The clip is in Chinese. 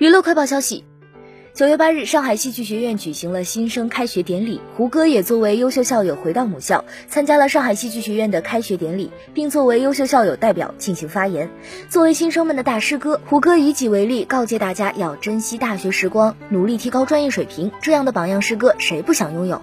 娱乐快报消息。九月八日上海戏剧学院举行了新生开学典礼。胡歌也作为优秀校友回到母校参加了上海戏剧学院的开学典礼并作为优秀校友代表进行发言。作为新生们的大师哥胡歌以己为例告诫大家要珍惜大学时光努力提高专业水平。这样的榜样师哥谁不想拥有？